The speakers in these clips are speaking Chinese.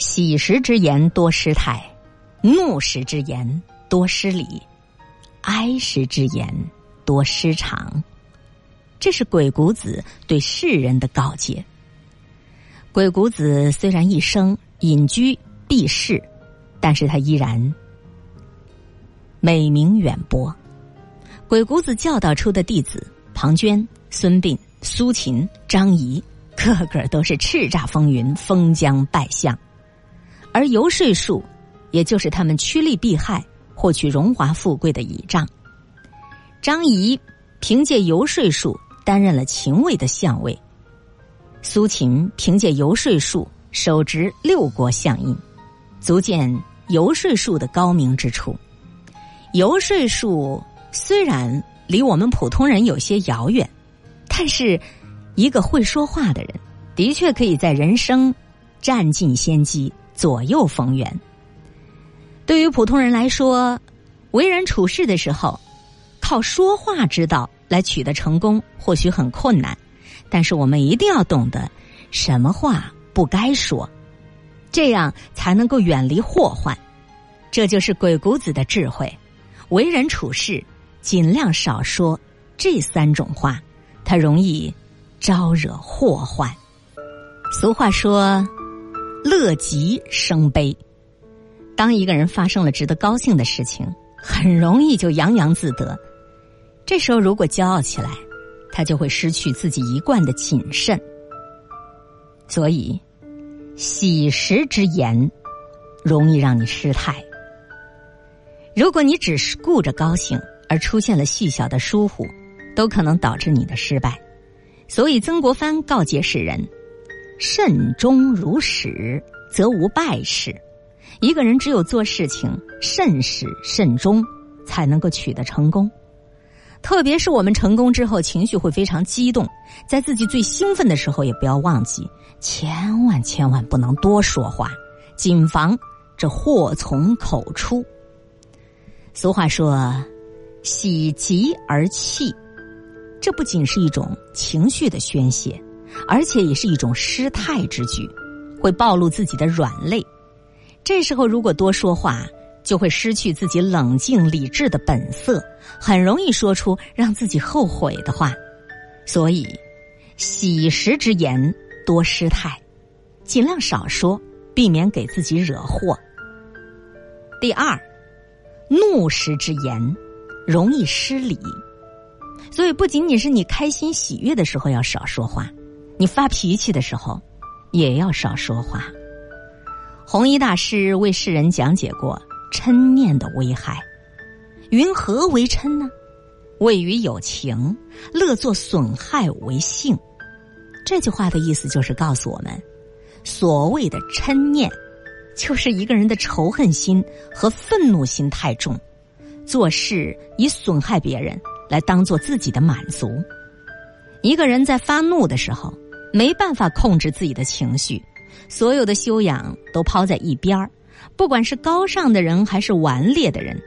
喜时之言多失态，怒时之言多失礼，哀时之言多失常。这是鬼谷子对世人的告诫。鬼谷子虽然一生隐居避世，但是他依然美名远播。鬼谷子教导出的弟子庞涓、孙膑、苏秦、张仪，个个都是叱咤风云、封疆拜相。而游说术，也就是他们趋利避害、获取荣华富贵的倚仗。张仪凭借游说术担任了秦魏的相位。苏秦凭借游说术手执六国相印，足见游说术的高明之处。游说术虽然离我们普通人有些遥远，但是一个会说话的人，的确可以在人生占尽先机、左右逢源。对于普通人来说，为人处事的时候，靠说话之道来取得成功，或许很困难。但是我们一定要懂得什么话不该说，这样才能够远离祸患。这就是鬼谷子的智慧。为人处事，尽量少说这三种话，它容易招惹祸患。俗话说：“乐极生悲。”当一个人发生了值得高兴的事情，很容易就洋洋自得。这时候如果骄傲起来，他就会失去自己一贯的谨慎，所以喜时之言容易让你失态。如果你只是顾着高兴，而出现了细小的疏忽，都可能导致你的失败。所以曾国藩告诫世人：慎终如始，则无败事。一个人只有做事情慎始慎终，才能够取得成功。特别是我们成功之后，情绪会非常激动，在自己最兴奋的时候，也不要忘记，千万千万不能多说话，谨防这祸从口出。俗话说：“喜极而泣”，这不仅是一种情绪的宣泄，而且也是一种失态之举，会暴露自己的软肋。这时候如果多说话，就会失去自己冷静理智的本色，很容易说出让自己后悔的话。所以，喜时之言多失态，尽量少说，避免给自己惹祸。第二，怒时之言容易失礼，所以不仅仅是你开心喜悦的时候要少说话，你发脾气的时候也要少说话。弘一大师为世人讲解过。嗔念的危害，云何为嗔呢？谓于有情，乐作损害为性。这句话的意思就是告诉我们，所谓的嗔念，就是一个人的仇恨心和愤怒心太重，做事以损害别人来当做自己的满足。一个人在发怒的时候，没办法控制自己的情绪，所有的修养都抛在一边儿。不管是高尚的人还是顽劣的人，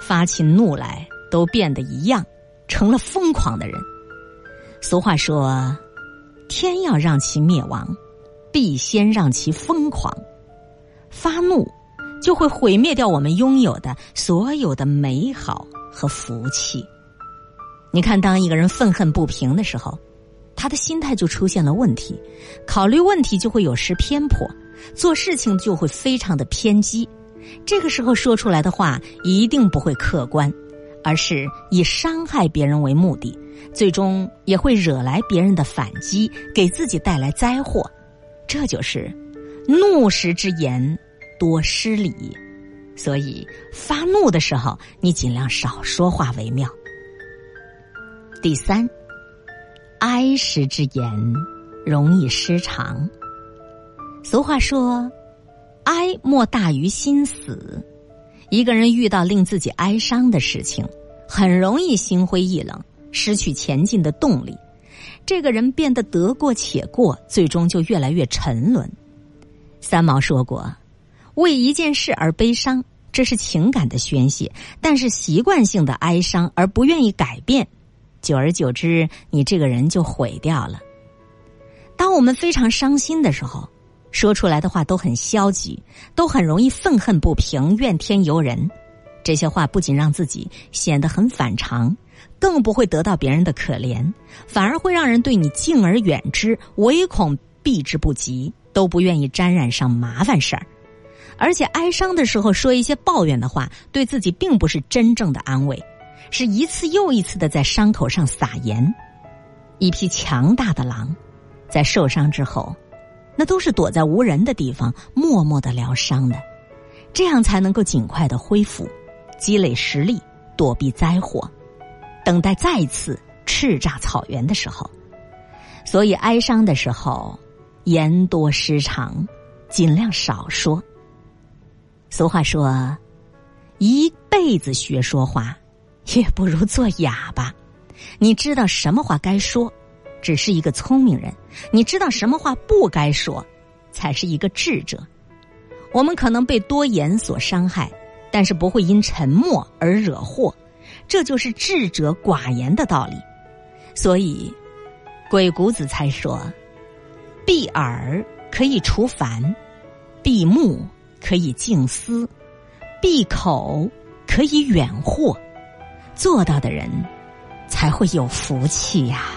发起怒来都变得一样，成了疯狂的人。俗话说：“天要让其灭亡，必先让其疯狂。”发怒就会毁灭掉我们拥有的所有的美好和福气。你看，当一个人愤恨不平的时候，他的心态就出现了问题，考虑问题就会有失偏颇。做事情就会非常的偏激，这个时候说出来的话一定不会客观，而是以伤害别人为目的，最终也会惹来别人的反击，给自己带来灾祸。这就是怒时之言多失礼，所以发怒的时候你尽量少说话为妙。第三，哀时之言容易失常。俗话说：“哀莫大于心死。”一个人遇到令自己哀伤的事情，很容易心灰意冷，失去前进的动力。这个人变得得过且过，最终就越来越沉沦。三毛说过：“为一件事而悲伤，这是情感的宣泄；但是习惯性的哀伤而不愿意改变，久而久之，你这个人就毁掉了。”当我们非常伤心的时候。说出来的话都很消极，都很容易愤恨不平、怨天尤人。这些话不仅让自己显得很反常，更不会得到别人的可怜，反而会让人对你敬而远之，唯恐避之不及，都不愿意沾染上麻烦事儿。而且哀伤的时候说一些抱怨的话，对自己并不是真正的安慰，是一次又一次的在伤口上撒盐。一匹强大的狼，在受伤之后，那都是躲在无人的地方，默默的疗伤的，这样才能够尽快的恢复。积累实力，躲避灾祸，等待再次叱咤草原的时候。所以哀伤的时候，言多失常，尽量少说。俗话说：“一辈子学说话，也不如做哑巴。”你知道什么话该说，只是一个聪明人；你知道什么话不该说，才是一个智者。我们可能被多言所伤害。但是不会因沉默而惹祸，这就是智者寡言的道理。所以，鬼谷子才说：“闭耳可以除烦，闭目可以静思，闭口可以远祸。”做到的人才会有福气呀。